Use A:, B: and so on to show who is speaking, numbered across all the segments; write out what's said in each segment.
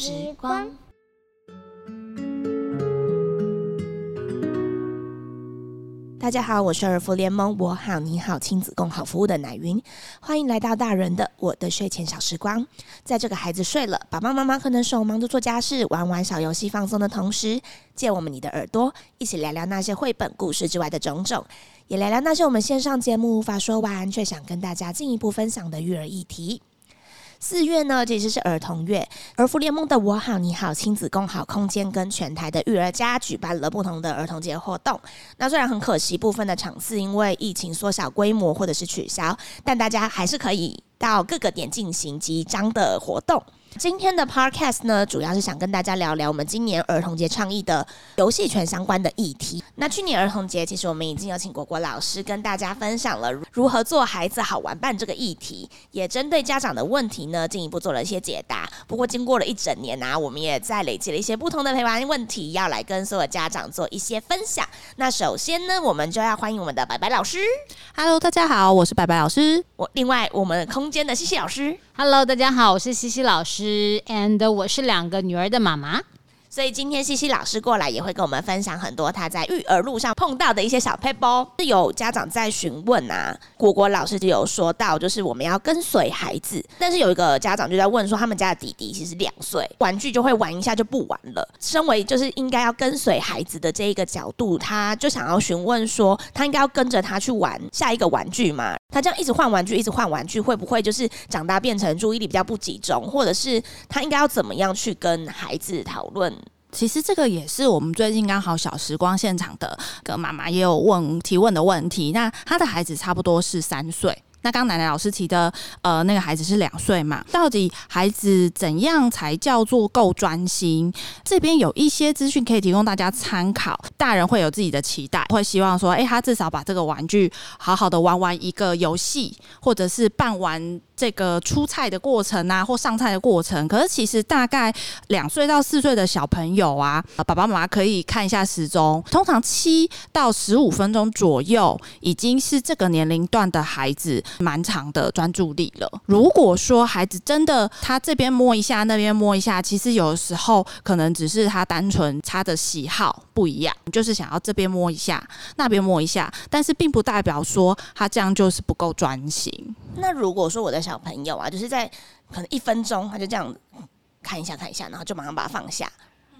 A: 时光。
B: 大家好，我是儿福联盟我好你好亲子共好服务的奶云，欢迎来到大人的我的睡前小时光。在这个孩子睡了，爸爸妈妈可能手忙着做家事、玩玩小游戏放松的同时，借我们你的耳朵，一起聊聊那些绘本故事之外的种种，也聊聊那些我们线上节目无法说完却想跟大家进一步分享的育儿议题。四月呢，其实是儿童月，儿福联盟的我好你好亲子共好空间跟全台的育儿家举办了不同的儿童节活动。那虽然很可惜，部分的场次因为疫情缩小规模或者是取消，但大家还是可以到各个点进行集章的活动。今天的 podcast 呢，主要是想跟大家聊聊我们今年儿童节倡议的游戏权相关的议题。那去年儿童节，其实我们已经有请果果老师跟大家分享了如何做孩子好玩伴这个议题，也针对家长的问题呢，进一步做了一些解答。不过经过了一整年啊，我们也在累积了一些不同的陪玩问题，要来跟所有家长做一些分享。那首先呢，我们就要欢迎我们的白白老师。
C: Hello，大家好，我是白白老师。
B: 我另外我们空间的西西老师。
D: Hello，大家好，我是西西老师，and 我是两个女儿的妈妈。
B: 所以今天西西老师过来也会跟我们分享很多他在育儿路上碰到的一些小 paper。是有家长在询问啊，果果老师就有说到，就是我们要跟随孩子，但是有一个家长就在问说，他们家的弟弟其实两岁，玩具就会玩一下就不玩了。身为就是应该要跟随孩子的这一个角度，他就想要询问说，他应该要跟着他去玩下一个玩具吗？他这样一直换玩具，一直换玩具，会不会就是长大变成注意力比较不集中，或者是他应该要怎么样去跟孩子讨论？
C: 其实这个也是我们最近刚好小时光现场的个妈妈也有问提问的问题。那他的孩子差不多是三岁。那刚奶奶老师提的，呃，那个孩子是两岁嘛？到底孩子怎样才叫做够专心？这边有一些资讯可以提供大家参考。大人会有自己的期待，会希望说，诶，他至少把这个玩具好好的玩完一个游戏，或者是办完这个出菜的过程啊，或上菜的过程。可是其实大概两岁到四岁的小朋友啊，爸爸妈妈可以看一下时钟，通常七到十五分钟左右，已经是这个年龄段的孩子蛮长的专注力了。如果说孩子真的他这边摸一下，那边摸一下，其实有时候可能只是他单纯他的喜好不一样，就是想要这边摸一下，那边摸一下，但是并不代表说他这样就是不够专心。
B: 那如果说我的小朋友啊，就是在可能一分钟，他就这样看一下看一下，然后就马上把它放下，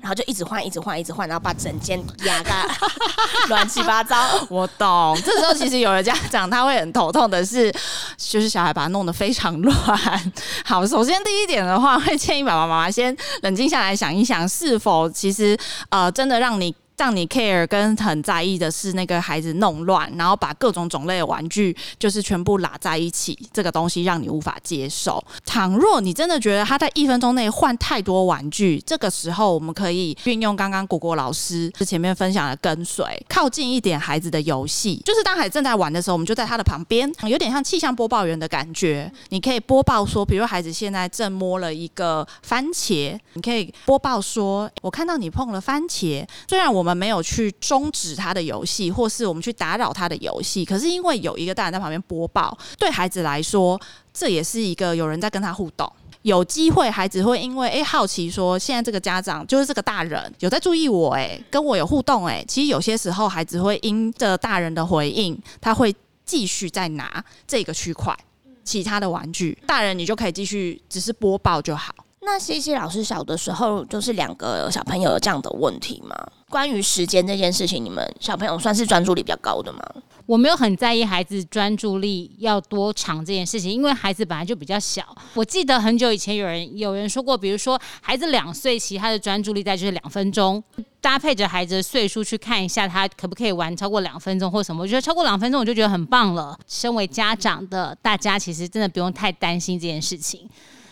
B: 然后就一直换一直换一直换，然后把整间压个 乱七八糟。
C: 我懂，这时候其实有的家长他会很头痛的是，就是小孩把它弄得非常乱。好，首先第一点的话，会建议爸爸妈妈先冷静下来想一想，是否其实呃真的让你。让你 care 跟很在意的是那个孩子弄乱，然后把各种种类的玩具就是全部拉在一起，这个东西让你无法接受。倘若你真的觉得他在一分钟内换太多玩具，这个时候我们可以运用刚刚果果老师前面分享的跟随，靠近一点孩子的游戏，就是当孩子正在玩的时候，我们就在他的旁边，有点像气象播报员的感觉。你可以播报说，比如孩子现在正摸了一个番茄，你可以播报说，我看到你碰了番茄，虽然我们。没有去终止他的游戏，或是我们去打扰他的游戏，可是因为有一个大人在旁边播报，对孩子来说，这也是一个有人在跟他互动。有机会，孩子会因为诶好奇说，现在这个家长就是这个大人有在注意我，诶，跟我有互动，诶。其实有些时候孩子会因着大人的回应，他会继续再拿这个区块其他的玩具，大人你就可以继续只是播报就好。
B: 那西西老师小的时候，就是两个小朋友有这样的问题吗？关于时间这件事情，你们小朋友算是专注力比较高的吗？
D: 我没有很在意孩子专注力要多长这件事情，因为孩子本来就比较小。我记得很久以前有人有人说过，比如说孩子两岁，其实他的专注力在就是两分钟，搭配着孩子的岁数去看一下他可不可以玩超过两分钟或什么。我觉得超过两分钟我就觉得很棒了。身为家长的大家，其实真的不用太担心这件事情。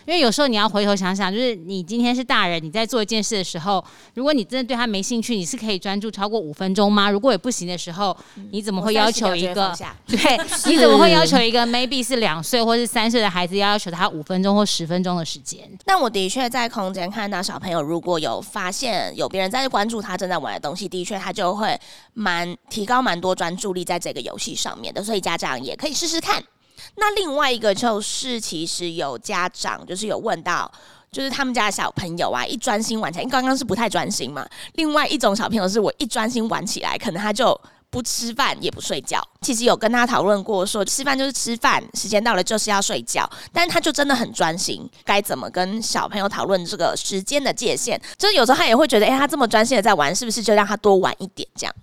D: 因为有时候你要回头想想，就是你今天是大人，你在做一件事的时候，如果你真的对他没兴趣，你是可以专注超过五分钟吗？如果也不行的时候，你怎么会要求一个？对，你怎么会要求一个 maybe 是两岁或是三岁的孩子，要要求他五分钟或十分钟的时间？
B: 但我的确在空间看到小朋友，如果有发现有别人在关注他正在玩的东西，的确他就会蛮提高蛮多专注力在这个游戏上面的，所以家长也可以试试看。那另外一个就是，其实有家长就是有问到，就是他们家的小朋友啊，一专心玩起来，因为刚刚是不太专心嘛。另外一种小朋友是我一专心玩起来，可能他就。不吃饭也不睡觉，其实有跟他讨论过，说吃饭就是吃饭，时间到了就是要睡觉。但是他就真的很专心，该怎么跟小朋友讨论这个时间的界限？就是有时候他也会觉得，哎，他这么专心的在玩，是不是就让他多玩一点这样？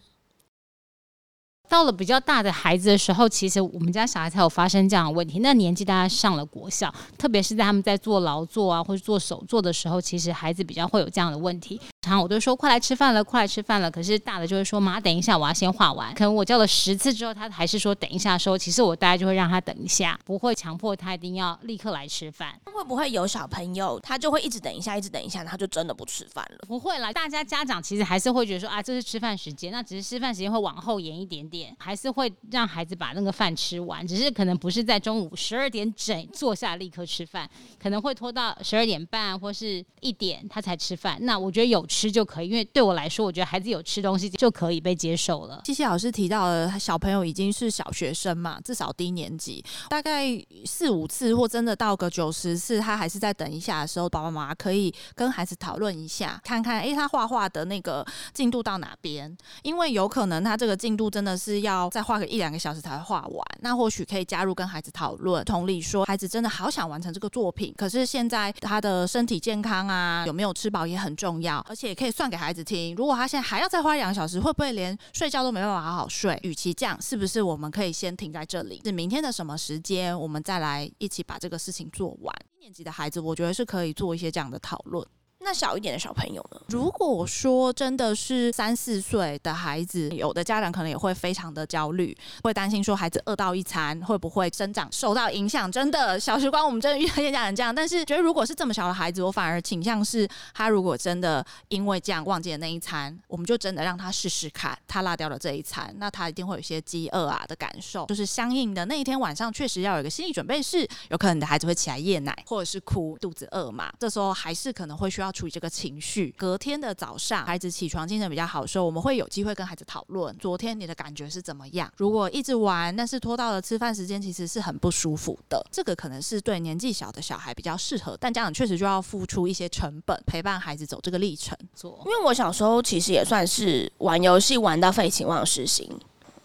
D: 到了比较大的孩子的时候，其实我们家小孩才有发生这样的问题。那年纪大家上了国校，特别是在他们在做劳作啊或者做手作的时候，其实孩子比较会有这样的问题。常我都说快来吃饭了，快来吃饭了。可是大的就会说妈，等一下，我要先画完。可能我叫了十次之后，他还是说等一下的时候，其实我大概就会让他等一下，不会强迫他一定要立刻来吃饭。
B: 会不会有小朋友他就会一直等一下，一直等一下，他就真的不吃饭了？
D: 不会啦，大家家长其实还是会觉得说啊，这是吃饭时间，那只是吃饭时间会往后延一点点，还是会让孩子把那个饭吃完，只是可能不是在中午十二点整坐下立刻吃饭，可能会拖到十二点半或是一点他才吃饭。那我觉得有吃就可以，因为。对我来说，我觉得孩子有吃东西就可以被接受了。
C: 谢谢老师提到了，小朋友已经是小学生嘛，至少低年级，大概四五次或真的到个九十次，他还是在等一下的时候，爸爸妈妈可以跟孩子讨论一下，看看哎，他画画的那个进度到哪边？因为有可能他这个进度真的是是要再画个一两个小时才会画完，那或许可以加入跟孩子讨论。同理说，孩子真的好想完成这个作品，可是现在他的身体健康啊，有没有吃饱也很重要，而且可以算给孩子。听，如果他现在还要再花两个小时，会不会连睡觉都没办法好好睡？与其这样，是不是我们可以先停在这里？是明天的什么时间，我们再来一起把这个事情做完？一年级的孩子，我觉得是可以做一些这样的讨论。
B: 那小一点的小朋友呢？
C: 如果说真的是三四岁的孩子，有的家长可能也会非常的焦虑，会担心说孩子饿到一餐会不会生长受到影响。真的，小时光我们真的遇到一些家长这样，但是觉得如果是这么小的孩子，我反而倾向是他如果真的因为这样忘记了那一餐，我们就真的让他试试看，他落掉了这一餐，那他一定会有些饥饿啊的感受，就是相应的那一天晚上确实要有一个心理准备，是有可能你的孩子会起来夜奶或者是哭，肚子饿嘛，这时候还是可能会需要。处理这个情绪，隔天的早上，孩子起床精神比较好的时候，我们会有机会跟孩子讨论，昨天你的感觉是怎么样？如果一直玩，但是拖到了吃饭时间，其实是很不舒服的。这个可能是对年纪小的小孩比较适合，但家长确实就要付出一些成本，陪伴孩子走这个历程。
B: 做，因为我小时候其实也算是玩游戏玩到废寝忘食型。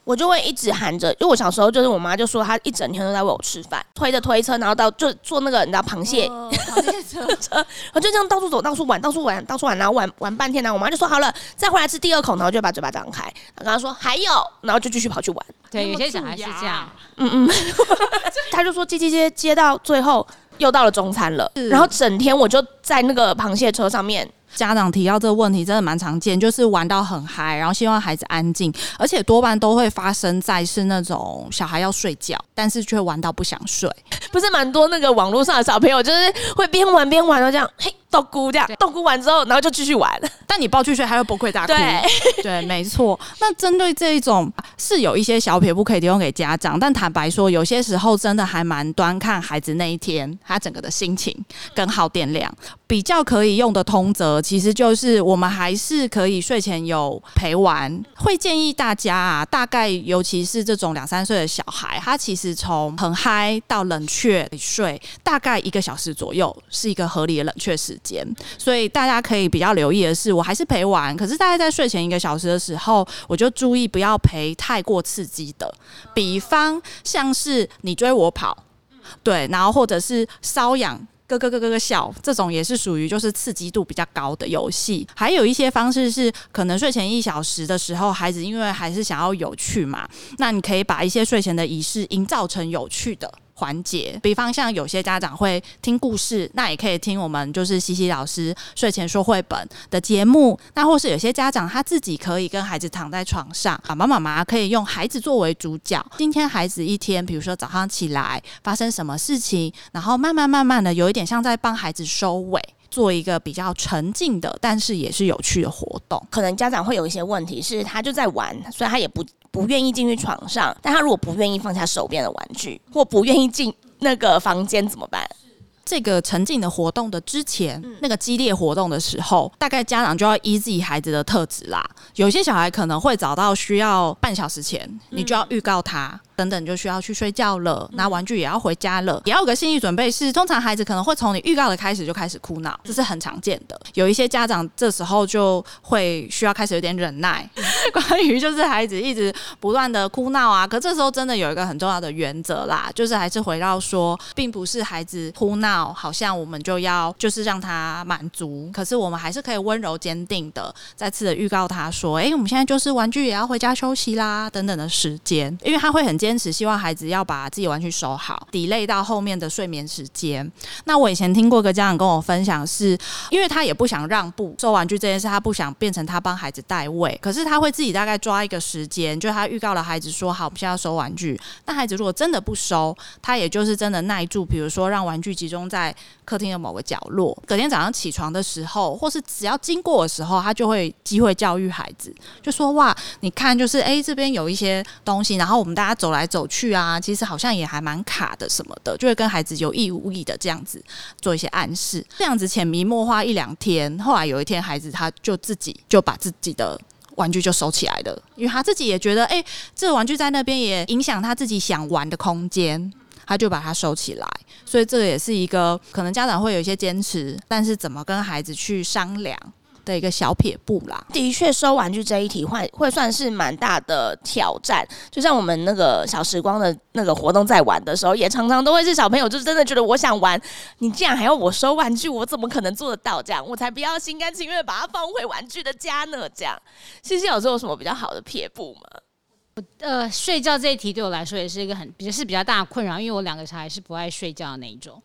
B: 我就会一直喊着，因为我小时候就是我妈就说她一整天都在喂我吃饭，推着推车，然后到就坐那个你知道螃蟹螃蟹车 车，我就这样到处走，到处玩，到处玩，到处玩，然后玩玩半天，然后我妈就说好了，再回来吃第二口，然后就把嘴巴张开，然后她说还有，然后就继续跑去玩。
D: 对，有些小孩是这样，
B: 嗯嗯，他就说接接接接到最后又到了中餐了，然后整天我就在那个螃蟹车上面。
C: 家长提到这个问题真的蛮常见，就是玩到很嗨，然后希望孩子安静，而且多半都会发生在是那种小孩要睡觉，但是却玩到不想睡。
B: 不是蛮多那个网络上的小朋友，就是会边玩边玩的这样，嘿。豆姑这样，豆姑完之后，然后就继续玩。
C: 但你抱去睡，他又崩溃大哭。
B: 对
C: 对，没错。那针对这一种，是有一些小撇步可以提供给家长，但坦白说，有些时候真的还蛮端看孩子那一天他整个的心情跟耗电量。比较可以用的通则，其实就是我们还是可以睡前有陪玩。会建议大家啊，大概尤其是这种两三岁的小孩，他其实从很嗨到冷却睡，大概一个小时左右是一个合理的冷却时。间，所以大家可以比较留意的是，我还是陪玩，可是大概在睡前一个小时的时候，我就注意不要陪太过刺激的，比方像是你追我跑，对，然后或者是瘙痒咯咯咯咯咯笑，这种也是属于就是刺激度比较高的游戏。还有一些方式是，可能睡前一小时的时候，孩子因为还是想要有趣嘛，那你可以把一些睡前的仪式营造成有趣的。环节，比方像有些家长会听故事，那也可以听我们就是西西老师睡前说绘本的节目。那或是有些家长他自己可以跟孩子躺在床上，爸爸妈妈可以用孩子作为主角。今天孩子一天，比如说早上起来发生什么事情，然后慢慢慢慢的有一点像在帮孩子收尾，做一个比较沉静的，但是也是有趣的活动。
B: 可能家长会有一些问题是，他就在玩，所以他也不。不愿意进去床上，但他如果不愿意放下手边的玩具，或不愿意进那个房间怎么办？
C: 这个沉浸的活动的之前，那个激烈活动的时候，大概家长就要依自己孩子的特质啦。有些小孩可能会找到需要半小时前，你就要预告他。等等就需要去睡觉了，拿玩具也要回家了，也要有个心理准备是，通常孩子可能会从你预告的开始就开始哭闹，这是很常见的。有一些家长这时候就会需要开始有点忍耐，关于就是孩子一直不断的哭闹啊，可这时候真的有一个很重要的原则啦，就是还是回到说，并不是孩子哭闹，好像我们就要就是让他满足，可是我们还是可以温柔坚定的再次的预告他说，哎，我们现在就是玩具也要回家休息啦，等等的时间，因为他会很坚坚持，希望孩子要把自己玩具收好，delay 到后面的睡眠时间。那我以前听过一个家长跟我分享，是因为他也不想让步收玩具这件事，他不想变成他帮孩子代位，可是他会自己大概抓一个时间，就他预告了孩子说好，我们现在要收玩具。那孩子如果真的不收，他也就是真的耐住，比如说让玩具集中在客厅的某个角落。隔天早上起床的时候，或是只要经过的时候，他就会机会教育孩子，就说哇，你看，就是哎这边有一些东西，然后我们大家走来来走去啊，其实好像也还蛮卡的什么的，就会跟孩子有意无意的这样子做一些暗示，这样子潜移默化一两天，后来有一天孩子他就自己就把自己的。玩具就收起来了，因为他自己也觉得，哎，这个玩具在那边也影响他自己想玩的空间，他就把它收起来。所以这也是一个可能家长会有一些坚持，但是怎么跟孩子去商量？的一个小撇步啦，
B: 的确收玩具这一题会会算是蛮大的挑战。就像我们那个小时光的那个活动在玩的时候，也常常都会是小朋友就是真的觉得我想玩，你竟然还要我收玩具，我怎么可能做得到？这样我才不要心甘情愿把它放回玩具的家呢。这样，西西有时候有什么比较好的撇步吗？
D: 呃，睡觉这一题对我来说也是一个很也是比较大的困扰，因为我两个小孩是不爱睡觉的那一种。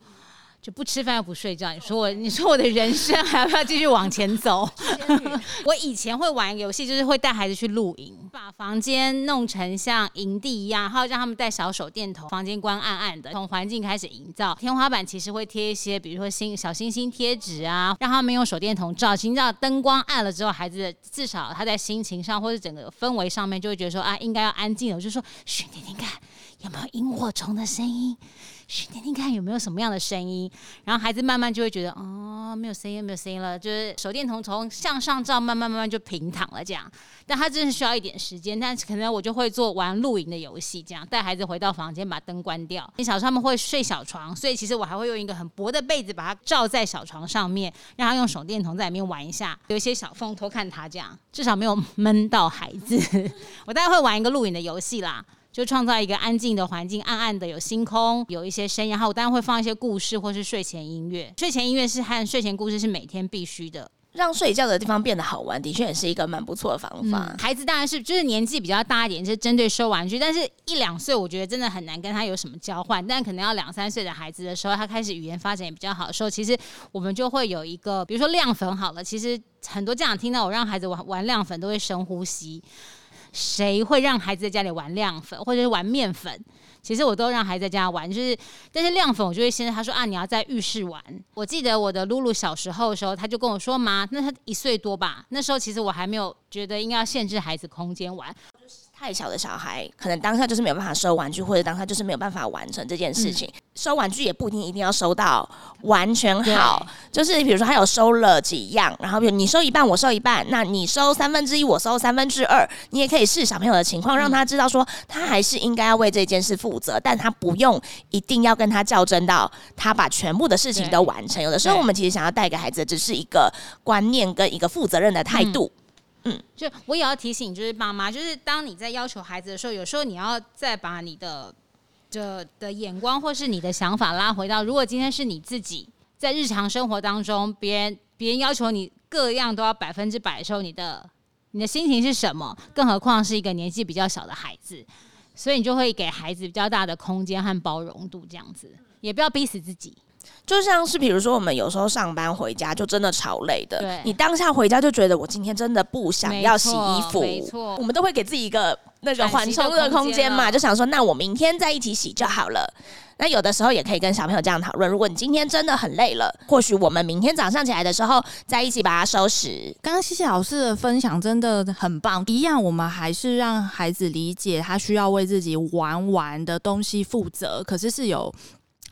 D: 就不吃饭又不睡觉，你说我，你说我的人生还要不要继续往前走？我以前会玩游戏，就是会带孩子去露营，把房间弄成像营地一样，然后让他们带小手电筒，房间光暗暗的，从环境开始营造。天花板其实会贴一些，比如说星小星星贴纸啊，让他们用手电筒照。营造灯光暗了之后，孩子至少他在心情上或者整个氛围上面就会觉得说啊，应该要安静了。我就说嘘，听听看有没有萤火虫的声音。去听听看有没有什么样的声音，然后孩子慢慢就会觉得哦，没有声音，没有声音了。就是手电筒从向上照，慢慢慢慢就平躺了这样。但他真的需要一点时间，但是可能我就会做玩露营的游戏，这样带孩子回到房间，把灯关掉。小时候他们会睡小床，所以其实我还会用一个很薄的被子把它罩在小床上面，让他用手电筒在里面玩一下，有一些小缝偷看他这样，至少没有闷到孩子。我大概会玩一个露营的游戏啦。就创造一个安静的环境，暗暗的有星空，有一些声音，然后我当然会放一些故事或是睡前音乐。睡前音乐是和睡前故事是每天必须的，
B: 让睡觉的地方变得好玩，的确也是一个蛮不错的方法。
D: 孩子当然是就是年纪比较大一点，是针对收玩具，但是一两岁我觉得真的很难跟他有什么交换，但可能要两三岁的孩子的时候，他开始语言发展也比较好的时候，其实我们就会有一个，比如说亮粉好了，其实很多家长听到我让孩子玩玩亮粉都会深呼吸。谁会让孩子在家里玩亮粉或者是玩面粉？其实我都让孩子在家玩，就是但是亮粉我就会先他说啊，你要在浴室玩。我记得我的露露小时候的时候，他就跟我说妈，那他一岁多吧，那时候其实我还没有觉得应该要限制孩子空间玩。
B: 太小的小孩，可能当下就是没有办法收玩具，或者当下就是没有办法完成这件事情。收玩具也不一定一定要收到完全好，就是比如说他有收了几样，然后比如你收一半，我收一半，那你收三分之一，我收三分之二，你也可以试小朋友的情况，让他知道说他还是应该要为这件事负责，但他不用一定要跟他较真到他把全部的事情都完成。有的时候我们其实想要带给孩子的只是一个观念跟一个负责任的态度。
D: 嗯，就我也要提醒，就是妈妈，就是当你在要求孩子的时候，有时候你要再把你的这的眼光或是你的想法拉回到，如果今天是你自己在日常生活当中，别人别人要求你各样都要百分之百的时候，你的你的心情是什么？更何况是一个年纪比较小的孩子，所以你就会给孩子比较大的空间和包容度，这样子也不要逼死自己。
B: 就像是比如说，我们有时候上班回家就真的超累的。
D: 对，
B: 你当下回家就觉得我今天真的不想要洗衣服。
D: 没错，
B: 我们都会给自己一个那个缓冲的空间嘛，就想说，那我明天再一起洗就好了。那有的时候也可以跟小朋友这样讨论：如果你今天真的很累了，或许我们明天早上起来的时候再一起把它收拾。
C: 刚刚谢谢老师的分享真的很棒。一样，我们还是让孩子理解他需要为自己玩玩的东西负责，可是是有。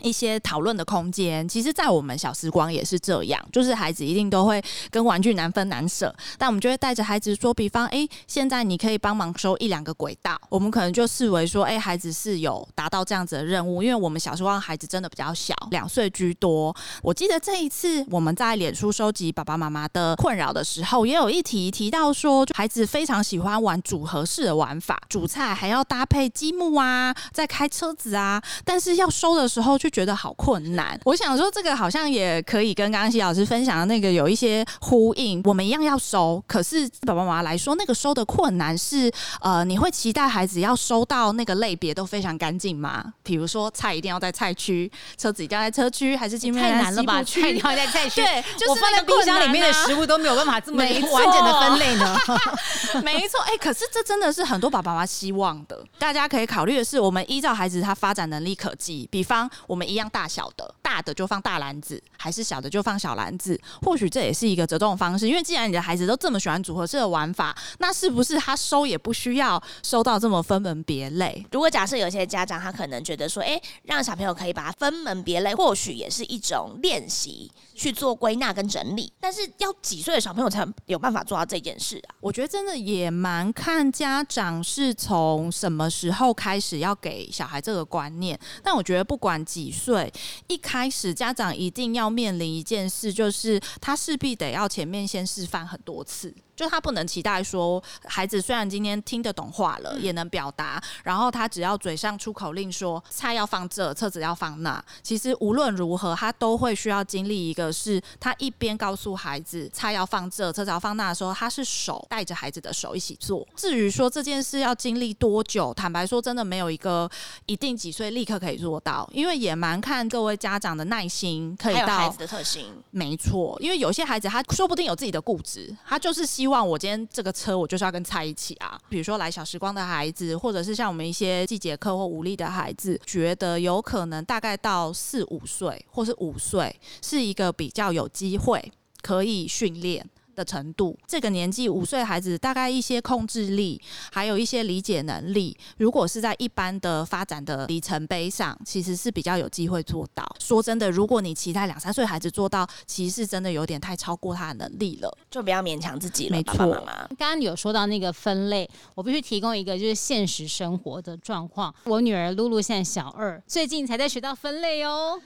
C: 一些讨论的空间。其实，在我们小时光也是这样，就是孩子一定都会跟玩具难分难舍，但我们就会带着孩子说，比方，哎，现在你可以帮忙收一两个轨道，我们可能就视为说，哎，孩子是有达到这样子的任务，因为我们小时光孩子真的比较小，两岁居多。我记得这一次我们在脸书收集爸爸妈妈的困扰的时候，也有一题提到说，孩子非常喜欢玩组合式的玩法，煮菜还要搭配积木啊，在开车子啊，但是要收的时候就觉得好困难。我想说，这个好像也可以跟刚刚西老师分享的那个有一些呼应。我们一样要收，可是爸爸妈妈来说，那个收的困难是，呃，你会期待孩子要收到那个类别都非常干净吗？比如说菜一定要在菜区，车子一定要在车区，还是今天
D: 太难了吧？菜一定要在菜区，
C: 对，就是
D: 我放在冰箱里面的食物都没有办法这么完整的分类呢。
C: 没错，哎，可是这真的是很多爸爸妈妈希望的。大家可以考虑的是，我们依照孩子他发展能力可及，比方我们一样大小的，大的就放大篮子，还是小的就放小篮子。或许这也是一个折中方式，因为既然你的孩子都这么喜欢组合式的玩法，那是不是他收也不需要收到这么分门别类？
B: 如果假设有些家长他可能觉得说，哎，让小朋友可以把它分门别类，或许也是一种练习去做归纳跟整理。但是要几岁的小朋友才有办法做到这件事啊？
C: 我觉得真的也蛮看家长是从什么时候开始要给小孩这个观念。但我觉得不管几几岁，一开始家长一定要面临一件事，就是他势必得要前面先示范很多次。就他不能期待说，孩子虽然今天听得懂话了，也能表达，然后他只要嘴上出口令说菜要放这，车子要放那，其实无论如何，他都会需要经历一个，是他一边告诉孩子菜要放这，车子要放那的时候，他是手带着孩子的手一起做。至于说这件事要经历多久，坦白说，真的没有一个一定几岁立刻可以做到，因为也蛮看各位家长的耐心，可以到
B: 孩子的特性。
C: 没错，因为有些孩子他说不定有自己的固执，他就是希希望我今天这个车我就是要跟蔡一起啊，比如说来小时光的孩子，或者是像我们一些季节课或无力的孩子，觉得有可能大概到四五岁或是五岁是一个比较有机会可以训练。的程度，这个年纪五岁孩子大概一些控制力，还有一些理解能力，如果是在一般的发展的里程碑上，其实是比较有机会做到。说真的，如果你期待两三岁孩子做到，其实是真的有点太超过他的能力了，
B: 就不要勉强自己了。
C: 没错，
D: 刚刚有说到那个分类，我必须提供一个就是现实生活的状况。我女儿露露现在小二，最近才在学到分类哦，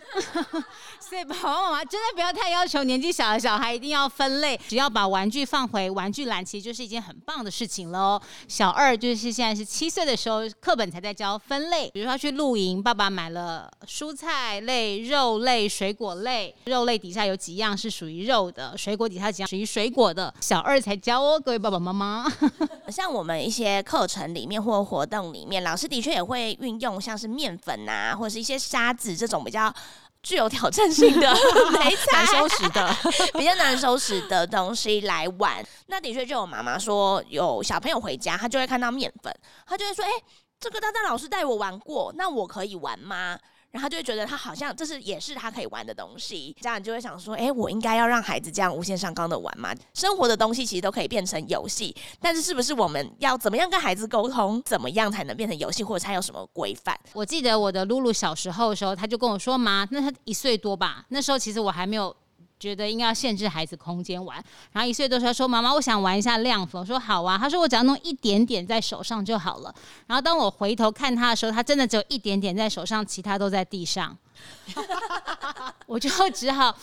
D: 所以爸爸妈妈真的不要太要求年纪小的小孩一定要分类，只要把把玩具放回玩具篮，其实就是一件很棒的事情喽。小二就是现在是七岁的时候，课本才在教分类。比如说去露营，爸爸买了蔬菜类、肉类、水果类。肉类底下有几样是属于肉的，水果底下几样属于水果的。小二才教哦，各位爸爸妈妈。
B: 像我们一些课程里面或活动里面，老师的确也会运用像是面粉啊，或者是一些沙子这种比较。具有挑战性的、
C: 难收拾的、
B: 比较难收拾的东西来玩，那的确就有妈妈说，有小朋友回家，他就会看到面粉，他就会说：“哎，这个大大老师带我玩过，那我可以玩吗？”然后他就会觉得他好像这是也是他可以玩的东西，家长就会想说：哎，我应该要让孩子这样无限上纲的玩吗？生活的东西其实都可以变成游戏，但是是不是我们要怎么样跟孩子沟通，怎么样才能变成游戏，或者他有什么规范？
D: 我记得我的露露小时候的时候，他就跟我说：妈，那他一岁多吧？那时候其实我还没有。觉得应该要限制孩子空间玩，然后一岁多时候说：“妈妈，我想玩一下亮粉。”我说：“好啊。”他说：“我只要弄一点点在手上就好了。”然后当我回头看他的时候，他真的只有一点点在手上，其他都在地上。我就只好，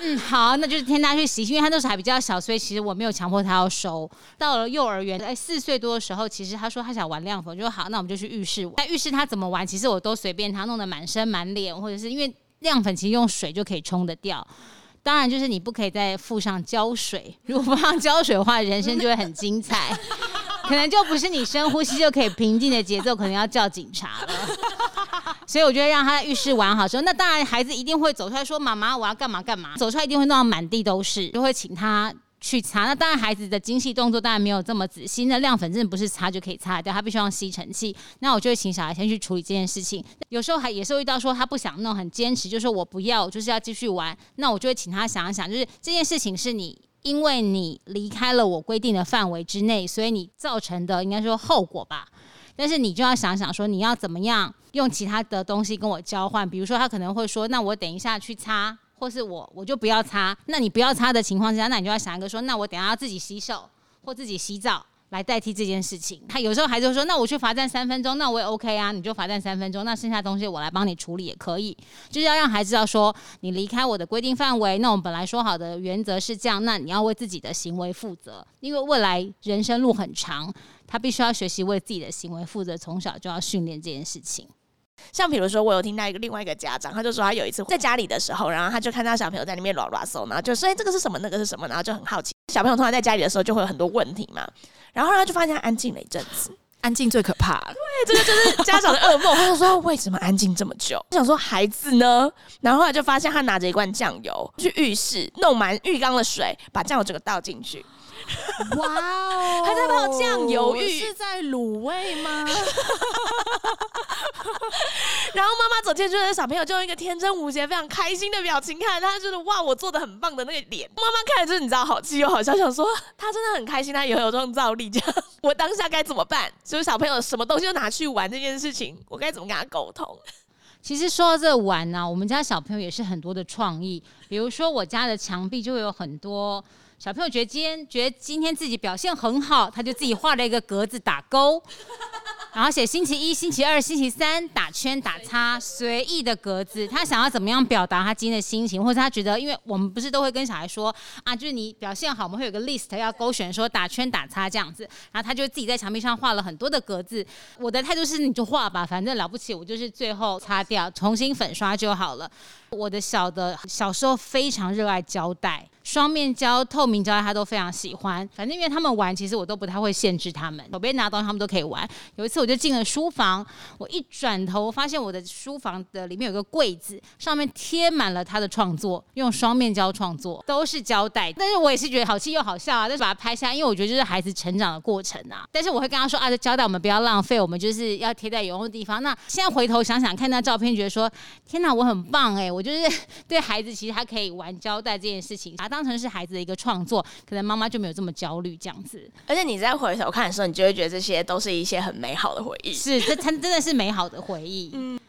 D: 嗯，好，那就是天他去洗，因为他那时候还比较小，所以其实我没有强迫他要收。到了幼儿园，哎，四岁多的时候，其实他说他想玩亮粉，我说好，那我们就去浴室玩。在浴室他怎么玩，其实我都随便他，弄得满身满脸，或者是因为亮粉其实用水就可以冲得掉。当然，就是你不可以在附上胶水。如果不放胶水的话，人生就会很精彩，可能就不是你深呼吸就可以平静的节奏，可能要叫警察了。所以我觉得让他在浴室玩好之后，那当然孩子一定会走出来说：“妈妈，我要干嘛干嘛。”走出来一定会弄到满地都是，就会请他。去擦，那当然孩子的精细动作当然没有这么仔细。那亮粉真的不是擦就可以擦掉，他必须用吸尘器。那我就会请小孩先去处理这件事情。有时候还也是会遇到说他不想弄，很坚持，就说我不要，就是要继续玩。那我就会请他想一想，就是这件事情是你因为你离开了我规定的范围之内，所以你造成的应该说后果吧。但是你就要想想说，你要怎么样用其他的东西跟我交换，比如说他可能会说，那我等一下去擦，或是我我就不要擦。那你不要擦的情况下，那你就要想一个说，那我等下要自己洗手或自己洗澡。来代替这件事情，他有时候孩子说：“那我去罚站三分钟，那我也 OK 啊，你就罚站三分钟，那剩下东西我来帮你处理也可以。”就是要让孩子知道说，你离开我的规定范围，那我们本来说好的原则是这样，那你要为自己的行为负责，因为未来人生路很长，他必须要学习为自己的行为负责，从小就要训练这件事情。
B: 像比如说，我有听到一个另外一个家长，他就说他有一次在家里的时候，然后他就看到小朋友在那边乱乱搜，然后就说：“哎，这个是什么？那个是什么？”然后就很好奇。小朋友通常在家里的时候就会有很多问题嘛。然后他就发现他安静了一阵子，
C: 安静最可怕。
B: 对，这个就是家长的噩梦。他就说为什么安静这么久？我想说孩子呢？然后后来就发现他拿着一罐酱油去浴室弄满浴缸的水，把酱油整个倒进去。
C: 哇哦！
B: 还在泡酱油浴，
C: 是在卤味吗？
B: 然后妈妈走进去，小朋友就用一个天真无邪、非常开心的表情看他，就是哇，我做的很棒的那个脸。妈妈看了就是你知道，好气又好笑，想说他真的很开心，他也有创造力。这样，我当下该怎么办？就是小朋友什么东西都拿去玩这件事情，我该怎么跟他沟通？
D: 其实说到这玩呢，我们家小朋友也是很多的创意，比如说我家的墙壁就会有很多。小朋友觉得今天觉得今天自己表现很好，他就自己画了一个格子打勾，然后写星期一、星期二、星期三打圈打叉，随意的格子。他想要怎么样表达他今天的心情，或者他觉得，因为我们不是都会跟小孩说啊，就是你表现好，我们会有个 list 要勾选，说打圈打叉这样子。然后他就自己在墙壁上画了很多的格子。我的态度是，你就画吧，反正了不起，我就是最后擦掉，重新粉刷就好了。我的小的小时候非常热爱胶带。双面胶、透明胶带，他都非常喜欢。反正因为他们玩，其实我都不太会限制他们，手边拿东西他们都可以玩。有一次我就进了书房，我一转头发现我的书房的里面有个柜子，上面贴满了他的创作，用双面胶创作，都是胶带。但是我也是觉得好气又好笑啊，就把它拍下，因为我觉得这是孩子成长的过程啊。但是我会跟他说啊，这胶带我们不要浪费，我们就是要贴在有用的地方。那现在回头想想看那照片，觉得说天哪，我很棒哎！我就是 对孩子，其实他可以玩胶带这件事情，当成是孩子的一个创作，可能妈妈就没有这么焦虑这样子。
B: 而且你在回头看的时候，你就会觉得这些都是一些很美好的回忆。
D: 是，这它真的是美好的回忆。嗯。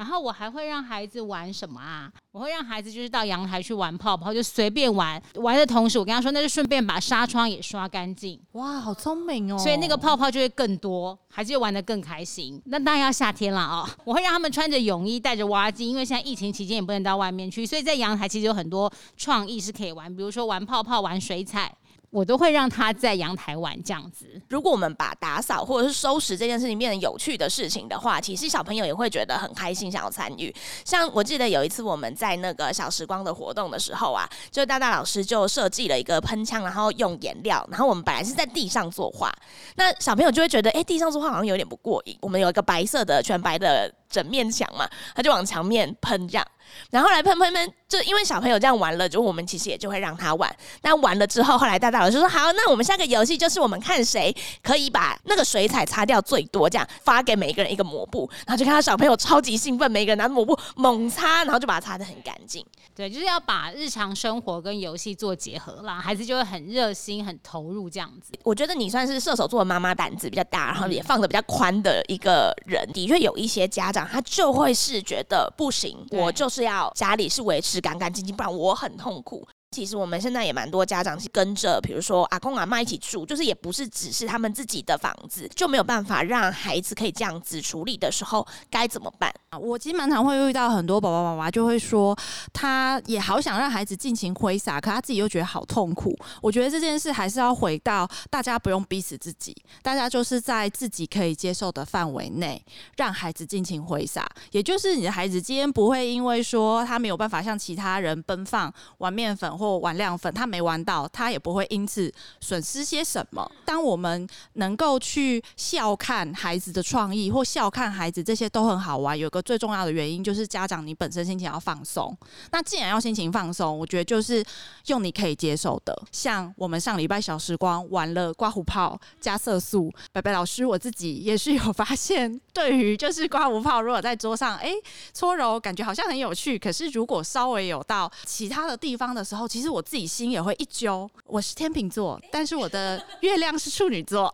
D: 然后我还会让孩子玩什么啊？我会让孩子就是到阳台去玩泡泡，就随便玩。玩的同时，我跟他说，那就顺便把纱窗也刷干净。
C: 哇，好聪明哦！
D: 所以那个泡泡就会更多，孩子就玩的更开心。那当然要夏天了哦！我会让他们穿着泳衣，带着挖机，因为现在疫情期间也不能到外面去，所以在阳台其实有很多创意是可以玩，比如说玩泡泡、玩水彩。我都会让他在阳台玩这样子。
B: 如果我们把打扫或者是收拾这件事情变成有趣的事情的话，其实小朋友也会觉得很开心，想要参与。像我记得有一次我们在那个小时光的活动的时候啊，就大大老师就设计了一个喷枪，然后用颜料，然后我们本来是在地上作画，那小朋友就会觉得，哎，地上作画好像有点不过瘾。我们有一个白色的全白的整面墙嘛，他就往墙面喷这样。然后来喷喷喷，就因为小朋友这样玩了，就我们其实也就会让他玩。那玩了之后，后来大大老师说：“好，那我们下个游戏就是我们看谁可以把那个水彩擦掉最多，这样发给每一个人一个抹布。”然后就看到小朋友超级兴奋，每个人拿抹布猛擦，然后就把它擦得很干净。
D: 对，就是要把日常生活跟游戏做结合啦，孩子就会很热心、很投入这样子。
B: 我觉得你算是射手座的妈妈，胆子比较大，然后也放的比较宽的一个人。的确有一些家长，他就会是觉得不行，我就是要家里是。维持干干净净，不然我很痛苦。其实我们现在也蛮多家长是跟着，比如说阿公阿妈一起住，就是也不是只是他们自己的房子，就没有办法让孩子可以这样子处理的时候，该怎么办
C: 啊？我其实蛮常会遇到很多爸爸妈妈就会说，他也好想让孩子尽情挥洒，可他自己又觉得好痛苦。我觉得这件事还是要回到大家不用逼死自己，大家就是在自己可以接受的范围内，让孩子尽情挥洒。也就是你的孩子今天不会因为说他没有办法像其他人奔放玩面粉。或玩亮粉，他没玩到，他也不会因此损失些什么。当我们能够去笑看孩子的创意，或笑看孩子，这些都很好玩。有个最重要的原因就是家长你本身心情要放松。那既然要心情放松，我觉得就是用你可以接受的，像我们上礼拜小时光玩了刮胡泡加色素。白白老师我自己也是有发现，对于就是刮胡泡，如果在桌上哎搓揉，感觉好像很有趣。可是如果稍微有到其他的地方的时候，其实我自己心也会一揪，我是天秤座，但是我的月亮是处女座，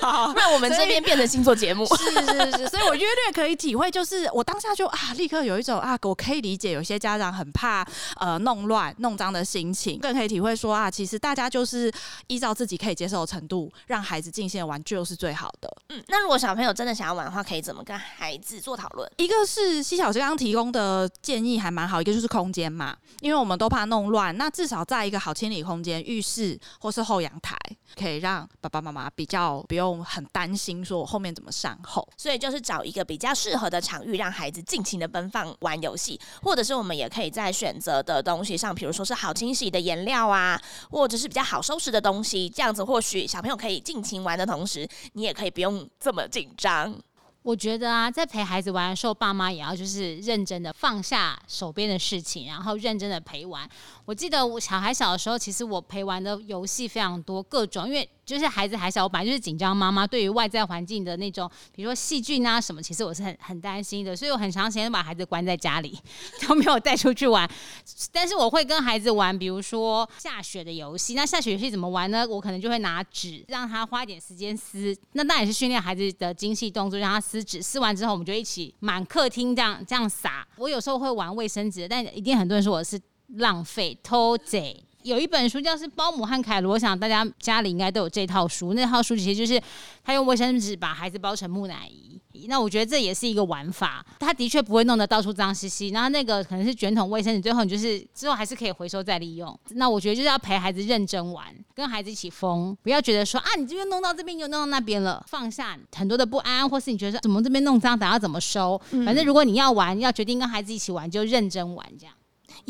C: 好，
B: 让我们这边变成星座节目。
C: 是是是，所以我约略可以体会，就是我当下就啊，立刻有一种啊，我可以理解有些家长很怕呃弄乱、弄脏的心情，更可以体会说啊，其实大家就是依照自己可以接受的程度，让孩子尽兴玩就是最好的。
B: 嗯，那如果小朋友真的想要玩的话，可以怎么跟孩子做讨论？
C: 一个是西小师刚刚提供的建议还蛮好，一个就是空间嘛，因为我们都怕弄乱，那至少在一个好清理空间，浴室或是后阳台，可以让爸爸妈妈比较不用很担心说我后面怎么善后。
B: 所以就是找一个比较适合的场域，让孩子尽情的奔放玩游戏，或者是我们也可以在选择的东西上，比如说是好清洗的颜料啊，或者是比较好收拾的东西，这样子或许小朋友可以尽情玩的同时，你也可以不用这么紧张。
D: 我觉得啊，在陪孩子玩的时候，爸妈也要就是认真的放下手边的事情，然后认真的陪玩。我记得我小孩小的时候，其实我陪玩的游戏非常多，各种因为。就是孩子还小，我本来就是紧张妈妈，对于外在环境的那种，比如说细菌啊什么，其实我是很很担心的，所以我很长时间把孩子关在家里，都没有带出去玩。但是我会跟孩子玩，比如说下雪的游戏。那下雪游戏怎么玩呢？我可能就会拿纸让他花一点时间撕，那那也是训练孩子的精细动作，让他撕纸。撕完之后，我们就一起满客厅这样这样撒。我有时候会玩卫生纸，但一定很多人说我是浪费偷贼。有一本书叫是《包姆和凯罗》，我想大家家里应该都有这套书。那套书其实就是他用卫生纸把孩子包成木乃伊。那我觉得这也是一个玩法，他的确不会弄得到处脏兮兮。然后那个可能是卷筒卫生纸，最后你就是之后还是可以回收再利用。那我觉得就是要陪孩子认真玩，跟孩子一起疯，不要觉得说啊，你这边弄到这边又弄到那边了，放下很多的不安，或是你觉得怎么这边弄脏，等下怎么收？反正如果你要玩，要决定跟孩子一起玩，就认真玩这样。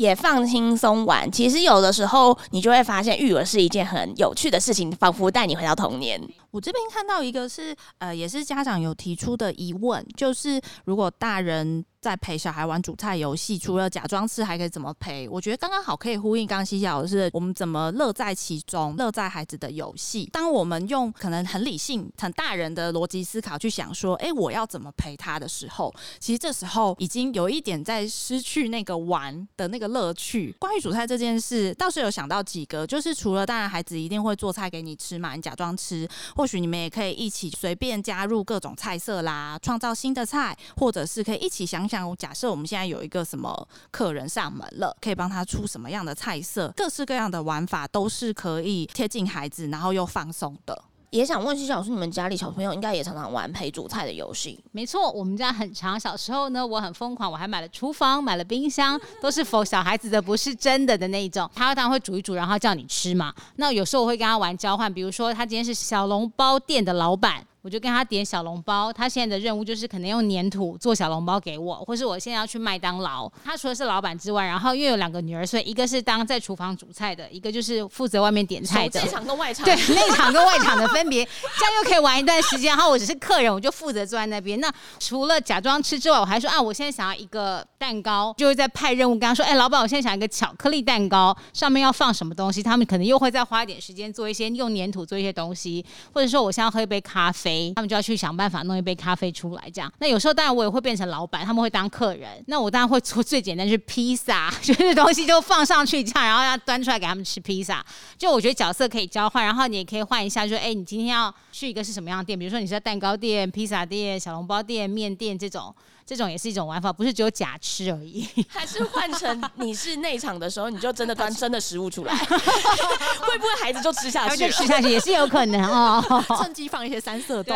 B: 也放轻松玩，其实有的时候你就会发现育儿是一件很有趣的事情，仿佛带你回到童年。
C: 我这边看到一个是，呃，也是家长有提出的疑问，就是如果大人在陪小孩玩煮菜游戏，除了假装吃，还可以怎么陪？我觉得刚刚好可以呼应刚刚西小的是，我们怎么乐在其中，乐在孩子的游戏。当我们用可能很理性、很大人的逻辑思考去想说，哎，我要怎么陪他的时候，其实这时候已经有一点在失去那个玩的那个乐趣。关于煮菜这件事，倒是有想到几个，就是除了当然孩子一定会做菜给你吃嘛，你假装吃。或许你们也可以一起随便加入各种菜色啦，创造新的菜，或者是可以一起想想，假设我们现在有一个什么客人上门了，可以帮他出什么样的菜色，各式各样的玩法都是可以贴近孩子，然后又放松的。
B: 也想问徐老师，你们家里小朋友应该也常常玩陪煮菜的游戏？
D: 没错，我们家很长。小时候呢，我很疯狂，我还买了厨房，买了冰箱，都是否小孩子的，不是真的的那一种。他当然会煮一煮，然后叫你吃嘛。那有时候我会跟他玩交换，比如说他今天是小笼包店的老板。我就跟他点小笼包，他现在的任务就是可能用粘土做小笼包给我，或是我现在要去麦当劳。他除了是老板之外，然后因为有两个女儿，所以一个是当在厨房煮菜的，一个就是负责外面点菜的。
B: 内场跟外场。
D: 对，内场跟外场的分别，这样又可以玩一段时间。然后我只是客人，我就负责坐在那边。那除了假装吃之外，我还说啊，我现在想要一个蛋糕，就是在派任务跟他说，哎，老板，我现在想要一个巧克力蛋糕，上面要放什么东西？他们可能又会再花一点时间做一些用粘土做一些东西，或者说我现在要喝一杯咖啡，他们就要去想。办法弄一杯咖啡出来，这样。那有时候当然我也会变成老板，他们会当客人。那我当然会做最简单，就是披萨，就是东西就放上去这样，然后要端出来给他们吃披萨。就我觉得角色可以交换，然后你也可以换一下，说哎，你今天要去一个是什么样的店？比如说你是在蛋糕店、披萨店、小笼包店、面店这种。这种也是一种玩法，不是只有假吃而已。
B: 还是换成你是内场的时候，你就真的端真的食物出来，会不会孩子就吃下去？
D: 就吃下去也是有可能哦。
C: 趁机放一些三色豆。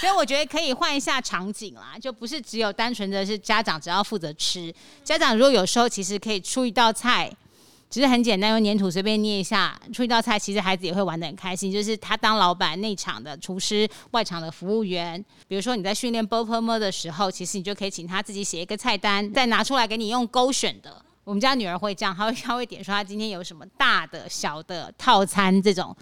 D: 所以我觉得可以换一下场景啦，就不是只有单纯的是家长只要负责吃，家长如果有时候其实可以出一道菜。其实很简单，用粘土随便捏一下，出一道菜，其实孩子也会玩的很开心。就是他当老板，内场的厨师，外场的服务员。比如说你在训练 b o p m 的时候，其实你就可以请他自己写一个菜单，再拿出来给你用勾选的。我们家女儿会这样，她会她会点说她今天有什么大的、小的套餐这种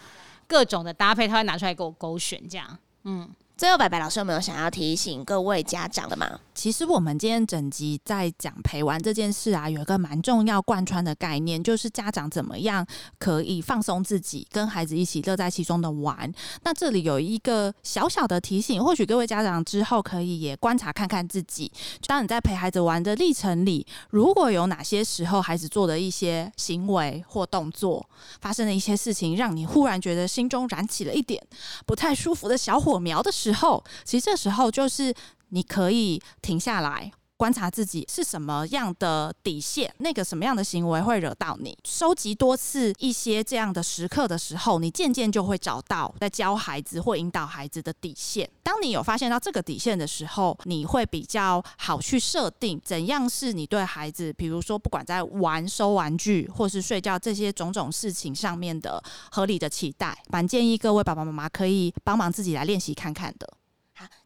D: 各种的搭配，她会拿出来给我勾选这样。嗯。
B: 最后，白白老师有没有想要提醒各位家长的吗？
C: 其实我们今天整集在讲陪玩这件事啊，有一个蛮重要贯穿的概念，就是家长怎么样可以放松自己，跟孩子一起乐在其中的玩。那这里有一个小小的提醒，或许各位家长之后可以也观察看看自己，当你在陪孩子玩的历程里，如果有哪些时候孩子做的一些行为或动作，发生了一些事情，让你忽然觉得心中燃起了一点不太舒服的小火苗的时候，后，其实这时候就是你可以停下来观察自己是什么样的底线，那个什么样的行为会惹到你。收集多次一些这样的时刻的时候，你渐渐就会找到在教孩子或引导孩子的底线。当你有发现到这个底线的时候，你会比较好去设定怎样是你对孩子，比如说不管在玩、收玩具或是睡觉这些种种事情上面的合理的期待。蛮建议各位爸爸妈妈可以帮忙自己来练习看看的。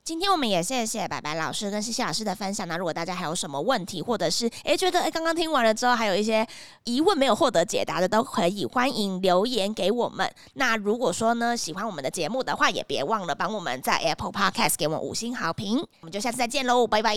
B: 今天我们也谢谢白白老师跟西西老师的分享。那如果大家还有什么问题，或者是诶觉得诶刚刚听完了之后还有一些疑问没有获得解答的，都可以欢迎留言给我们。那如果说呢喜欢我们的节目的话，也别忘了帮我们在 Apple Podcast 给我们五星好评。我们就下次再见喽，拜拜。